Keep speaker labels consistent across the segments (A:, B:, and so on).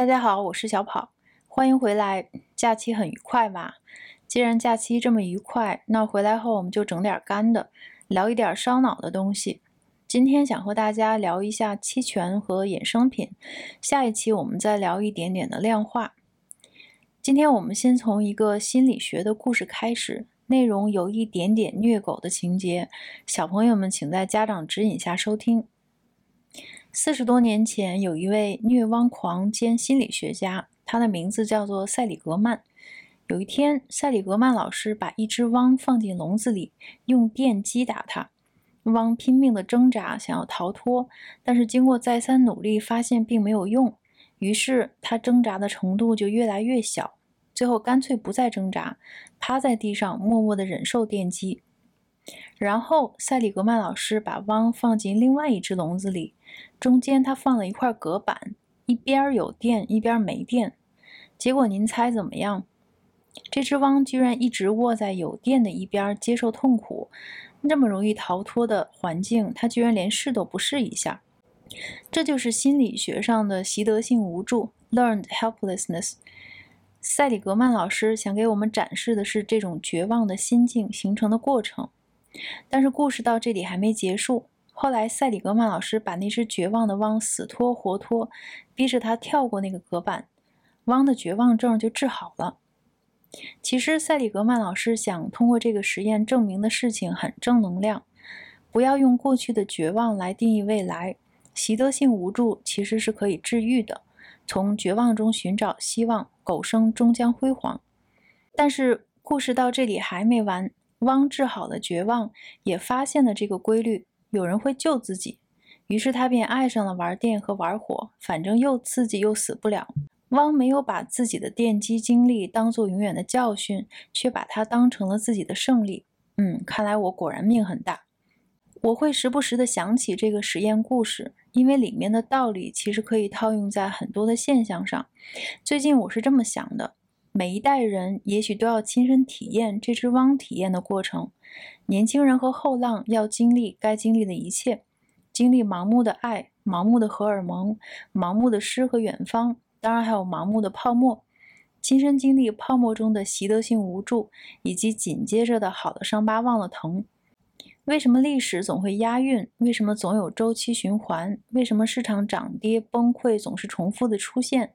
A: 大家好，我是小跑，欢迎回来。假期很愉快吧？既然假期这么愉快，那回来后我们就整点干的，聊一点烧脑的东西。今天想和大家聊一下期权和衍生品，下一期我们再聊一点点的量化。今天我们先从一个心理学的故事开始，内容有一点点虐狗的情节，小朋友们请在家长指引下收听。四十多年前，有一位虐汪狂兼心理学家，他的名字叫做塞里格曼。有一天，塞里格曼老师把一只汪放进笼子里，用电击打它。汪拼命地挣扎，想要逃脱，但是经过再三努力，发现并没有用。于是，他挣扎的程度就越来越小，最后干脆不再挣扎，趴在地上默默地忍受电击。然后，塞里格曼老师把汪放进另外一只笼子里。中间他放了一块隔板，一边有电，一边没电。结果您猜怎么样？这只汪居然一直卧在有电的一边，接受痛苦。那么容易逃脱的环境，它居然连试都不试一下。这就是心理学上的习得性无助 （learned helplessness）。塞里格曼老师想给我们展示的是这种绝望的心境形成的过程。但是故事到这里还没结束。后来，塞里格曼老师把那只绝望的汪死拖活拖，逼着他跳过那个隔板，汪的绝望症就治好了。其实，塞里格曼老师想通过这个实验证明的事情很正能量：不要用过去的绝望来定义未来。习得性无助其实是可以治愈的，从绝望中寻找希望，狗生终将辉煌。但是，故事到这里还没完，汪治好了绝望，也发现了这个规律。有人会救自己，于是他便爱上了玩电和玩火，反正又刺激又死不了。汪没有把自己的电击经历当做永远的教训，却把它当成了自己的胜利。嗯，看来我果然命很大。我会时不时的想起这个实验故事，因为里面的道理其实可以套用在很多的现象上。最近我是这么想的：每一代人也许都要亲身体验这只汪体验的过程。年轻人和后浪要经历该经历的一切，经历盲目的爱、盲目的荷尔蒙、盲目的诗和远方，当然还有盲目的泡沫。亲身经历泡沫中的习得性无助，以及紧接着的好的伤疤忘了疼。为什么历史总会押韵？为什么总有周期循环？为什么市场涨跌崩溃总是重复的出现？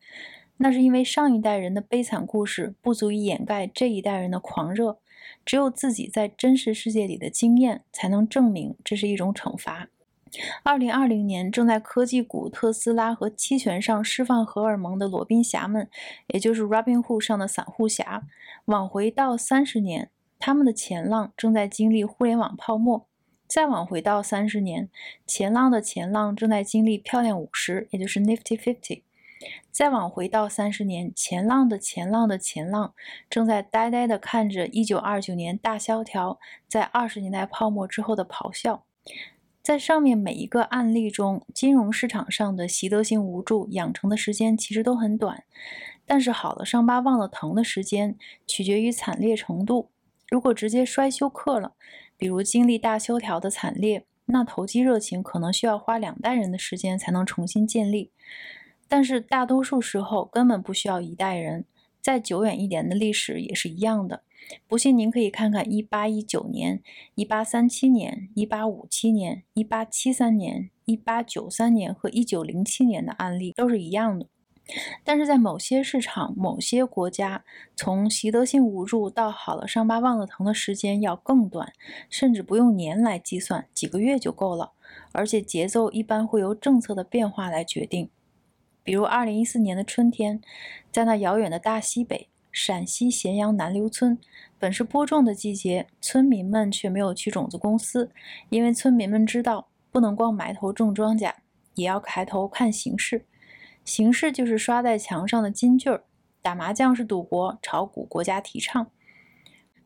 A: 那是因为上一代人的悲惨故事不足以掩盖这一代人的狂热。只有自己在真实世界里的经验，才能证明这是一种惩罚。二零二零年，正在科技股、特斯拉和期权上释放荷尔蒙的罗宾侠们，也就是 Robinhood 上的散户侠，往回到三十年，他们的前浪正在经历互联网泡沫；再往回到三十年，前浪的前浪正在经历漂亮五十，也就是 Nifty Fifty。再往回到三十年，前浪的前浪的前浪正在呆呆地看着一九二九年大萧条在二十年代泡沫之后的咆哮。在上面每一个案例中，金融市场上的习得性无助养成的时间其实都很短，但是好了伤疤忘了疼的时间取决于惨烈程度。如果直接摔休克了，比如经历大萧条的惨烈，那投机热情可能需要花两代人的时间才能重新建立。但是大多数时候根本不需要一代人，再久远一点的历史也是一样的。不信您可以看看1819年、1837年、1857年、1873年、1893年和1907年的案例，都是一样的。但是在某些市场、某些国家，从习得性无助到好了伤疤忘了疼的时间要更短，甚至不用年来计算，几个月就够了。而且节奏一般会由政策的变化来决定。比如，二零一四年的春天，在那遥远的大西北，陕西咸阳南流村，本是播种的季节，村民们却没有去种子公司，因为村民们知道，不能光埋头种庄稼，也要抬头看形势。形势就是刷在墙上的金句儿：打麻将是赌博，炒股国家提倡。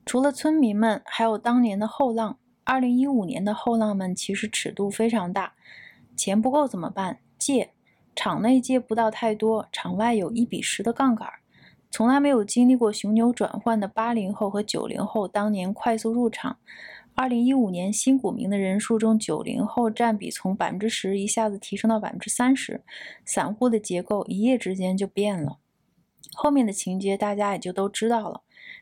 A: 除了村民们，还有当年的后浪。二零一五年的后浪们其实尺度非常大，钱不够怎么办？借。场内借不到太多，场外有一比十的杠杆。从来没有经历过熊牛转换的八零后和九零后当年快速入场，二零一五年新股民的人数中，九零后占比从百分之十一下子提升到百分之三十，散户的结构一夜之间就变了。后面的情节大家也就都知道了。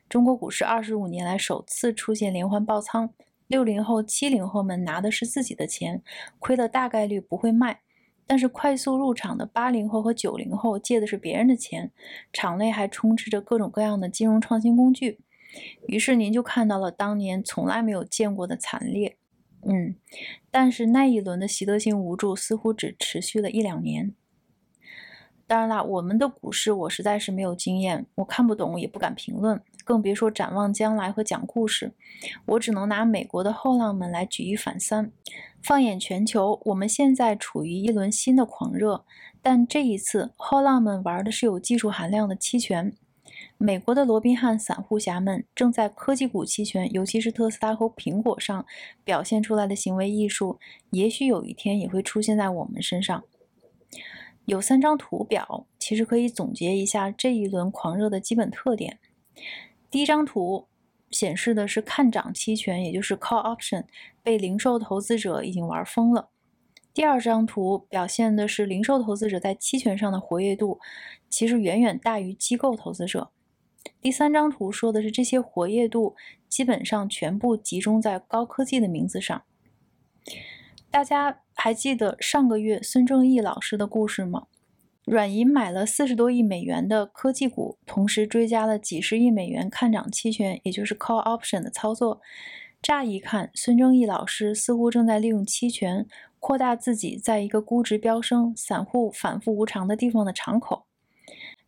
A: 中国股市二十五年来首次出现连环爆仓，六零后、七零后们拿的是自己的钱，亏了大概率不会卖；但是快速入场的八零后和九零后借的是别人的钱，场内还充斥着各种各样的金融创新工具。于是您就看到了当年从来没有见过的惨烈，嗯，但是那一轮的习得性无助似乎只持续了一两年。当然啦，我们的股市我实在是没有经验，我看不懂也不敢评论，更别说展望将来和讲故事。我只能拿美国的后浪们来举一反三。放眼全球，我们现在处于一轮新的狂热，但这一次后浪们玩的是有技术含量的期权。美国的罗宾汉散户侠们正在科技股期权，尤其是特斯拉和苹果上表现出来的行为艺术，也许有一天也会出现在我们身上。有三张图表，其实可以总结一下这一轮狂热的基本特点。第一张图显示的是看涨期权，也就是 call option，被零售投资者已经玩疯了。第二张图表现的是零售投资者在期权上的活跃度，其实远远大于机构投资者。第三张图说的是这些活跃度基本上全部集中在高科技的名字上。大家还记得上个月孙正义老师的故事吗？软银买了四十多亿美元的科技股，同时追加了几十亿美元看涨期权，也就是 call option 的操作。乍一看，孙正义老师似乎正在利用期权扩大自己在一个估值飙升、散户反复无常的地方的敞口。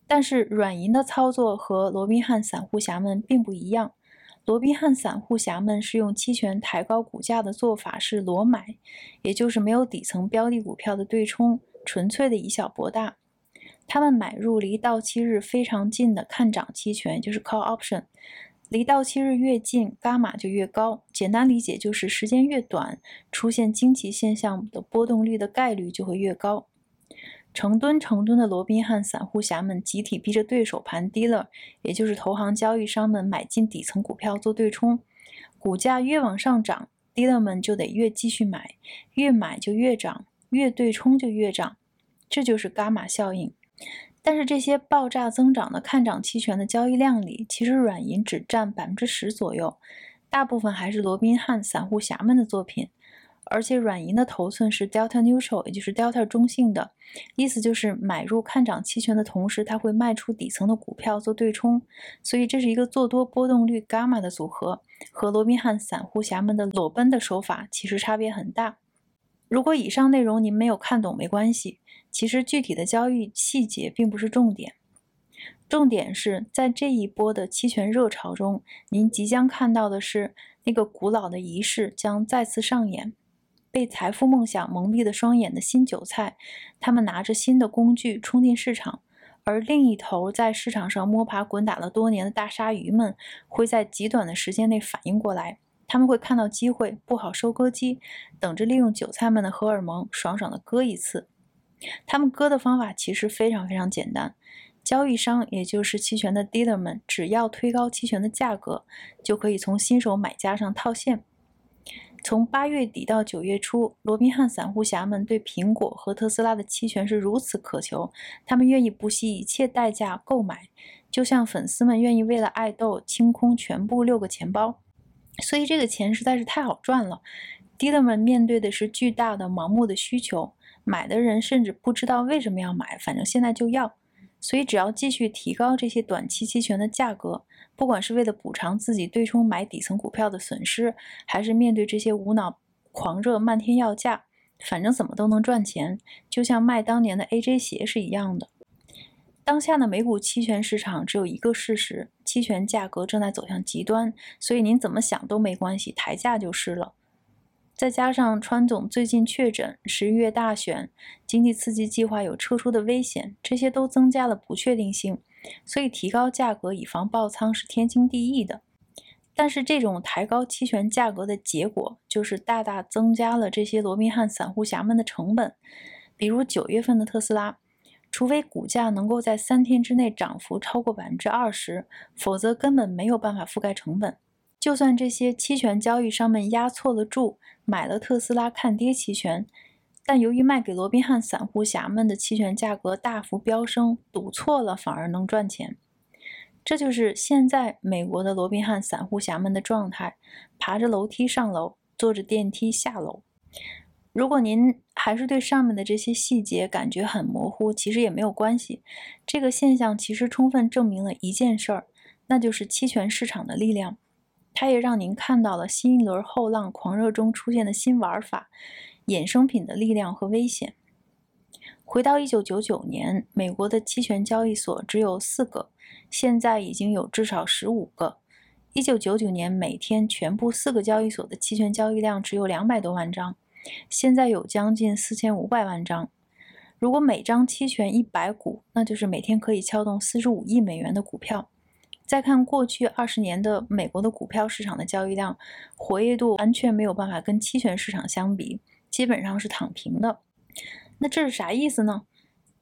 A: 但是软银的操作和罗宾汉散户侠们并不一样。罗宾汉散户侠们是用期权抬高股价的做法是裸买，也就是没有底层标的股票的对冲，纯粹的以小博大。他们买入离到期日非常近的看涨期权，就是 call option。离到期日越近，伽马就越高。简单理解就是时间越短，出现惊奇现象的波动率的概率就会越高。成吨成吨的罗宾汉散户侠们集体逼着对手盘 dealer，也就是投行交易商们买进底层股票做对冲，股价越往上涨，dealer 们就得越继续买，越买就越涨，越对冲就越涨，这就是伽马效应。但是这些爆炸增长的看涨期权的交易量里，其实软银只占百分之十左右，大部分还是罗宾汉散户侠们的作品。而且软银的头寸是 delta neutral，也就是 delta 中性的，意思就是买入看涨期权的同时，它会卖出底层的股票做对冲，所以这是一个做多波动率伽马的组合，和罗宾汉散户侠们的裸奔的手法其实差别很大。如果以上内容您没有看懂没关系，其实具体的交易细节并不是重点，重点是在这一波的期权热潮中，您即将看到的是那个古老的仪式将再次上演。被财富梦想蒙蔽的双眼的新韭菜，他们拿着新的工具冲进市场，而另一头在市场上摸爬滚打了多年的大鲨鱼们，会在极短的时间内反应过来。他们会看到机会，布好收割机，等着利用韭菜们的荷尔蒙，爽爽的割一次。他们割的方法其实非常非常简单，交易商也就是期权的 dealer 们，只要推高期权的价格，就可以从新手买家上套现。从八月底到九月初，罗宾汉散户侠们对苹果和特斯拉的期权是如此渴求，他们愿意不惜一切代价购买，就像粉丝们愿意为了爱豆清空全部六个钱包。所以这个钱实在是太好赚了。低的们面对的是巨大的盲目的需求，买的人甚至不知道为什么要买，反正现在就要。所以只要继续提高这些短期期权的价格。不管是为了补偿自己对冲买底层股票的损失，还是面对这些无脑狂热漫天要价，反正怎么都能赚钱，就像卖当年的 AJ 鞋是一样的。当下的美股期权市场只有一个事实：期权价格正在走向极端，所以您怎么想都没关系，抬价就是了。再加上川总最近确诊，十一月大选，经济刺激计划有撤出的危险，这些都增加了不确定性。所以提高价格以防爆仓是天经地义的，但是这种抬高期权价格的结果就是大大增加了这些罗宾汉散户侠们的成本。比如九月份的特斯拉，除非股价能够在三天之内涨幅超过百分之二十，否则根本没有办法覆盖成本。就算这些期权交易商们押错了注，买了特斯拉看跌期权，但由于卖给罗宾汉散户侠们的期权价格大幅飙升，赌错了反而能赚钱。这就是现在美国的罗宾汉散户侠们的状态：爬着楼梯上楼，坐着电梯下楼。如果您还是对上面的这些细节感觉很模糊，其实也没有关系。这个现象其实充分证明了一件事儿，那就是期权市场的力量。它也让您看到了新一轮后浪狂热中出现的新玩法——衍生品的力量和危险。回到1999年，美国的期权交易所只有四个，现在已经有至少十五个。1999年每天全部四个交易所的期权交易量只有两百多万张。现在有将近四千五百万张。如果每张期权一百股，那就是每天可以撬动四十五亿美元的股票。再看过去二十年的美国的股票市场的交易量，活跃度完全没有办法跟期权市场相比，基本上是躺平的。那这是啥意思呢？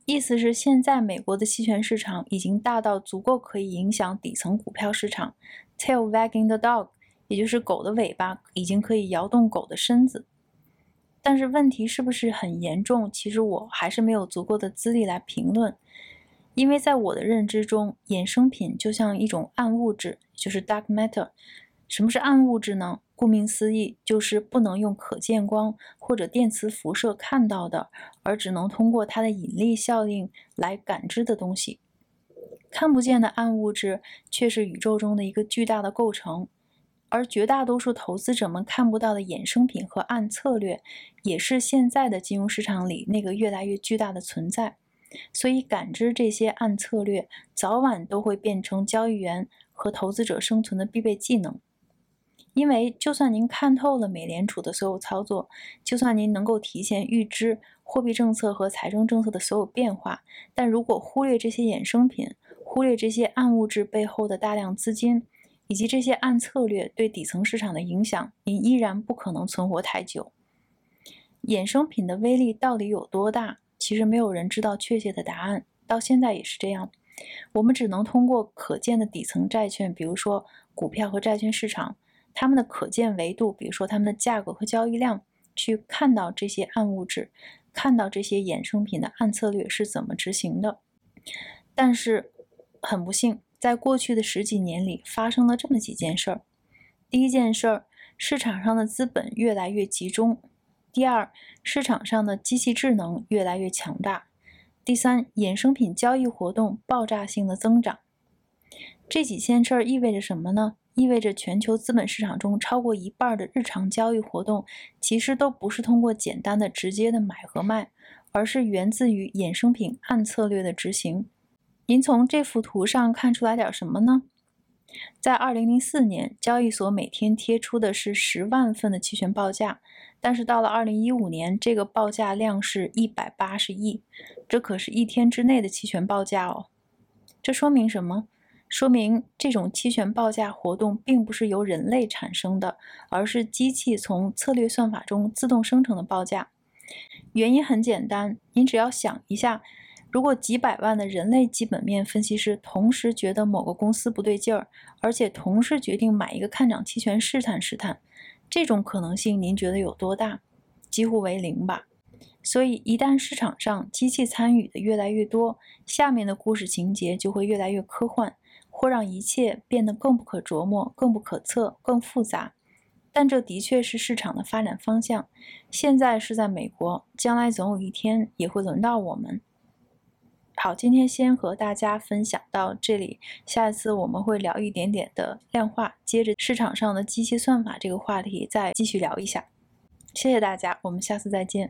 A: 意思是现在美国的期权市场已经大到足够可以影响底层股票市场，tail wagging the dog，也就是狗的尾巴已经可以摇动狗的身子。但是问题是不是很严重？其实我还是没有足够的资历来评论，因为在我的认知中，衍生品就像一种暗物质，就是 dark matter。什么是暗物质呢？顾名思义，就是不能用可见光或者电磁辐射看到的，而只能通过它的引力效应来感知的东西。看不见的暗物质却是宇宙中的一个巨大的构成。而绝大多数投资者们看不到的衍生品和暗策略，也是现在的金融市场里那个越来越巨大的存在。所以，感知这些暗策略，早晚都会变成交易员和投资者生存的必备技能。因为，就算您看透了美联储的所有操作，就算您能够提前预知货币政策和财政政策的所有变化，但如果忽略这些衍生品，忽略这些暗物质背后的大量资金，以及这些暗策略对底层市场的影响，您依然不可能存活太久。衍生品的威力到底有多大？其实没有人知道确切的答案，到现在也是这样。我们只能通过可见的底层债券，比如说股票和债券市场，它们的可见维度，比如说它们的价格和交易量，去看到这些暗物质，看到这些衍生品的暗策略是怎么执行的。但是很不幸。在过去的十几年里，发生了这么几件事儿。第一件事儿，市场上的资本越来越集中；第二，市场上的机器智能越来越强大；第三，衍生品交易活动爆炸性的增长。这几件事儿意味着什么呢？意味着全球资本市场中超过一半的日常交易活动，其实都不是通过简单的、直接的买和卖，而是源自于衍生品暗策略的执行。您从这幅图上看出来点什么呢？在2004年，交易所每天贴出的是十万份的期权报价，但是到了2015年，这个报价量是一百八十亿，这可是一天之内的期权报价哦。这说明什么？说明这种期权报价活动并不是由人类产生的，而是机器从策略算法中自动生成的报价。原因很简单，您只要想一下。如果几百万的人类基本面分析师同时觉得某个公司不对劲儿，而且同时决定买一个看涨期权试探试探，这种可能性您觉得有多大？几乎为零吧。所以一旦市场上机器参与的越来越多，下面的故事情节就会越来越科幻，或让一切变得更不可琢磨、更不可测、更复杂。但这的确是市场的发展方向。现在是在美国，将来总有一天也会轮到我们。好，今天先和大家分享到这里，下一次我们会聊一点点的量化，接着市场上的机器算法这个话题再继续聊一下。谢谢大家，我们下次再见。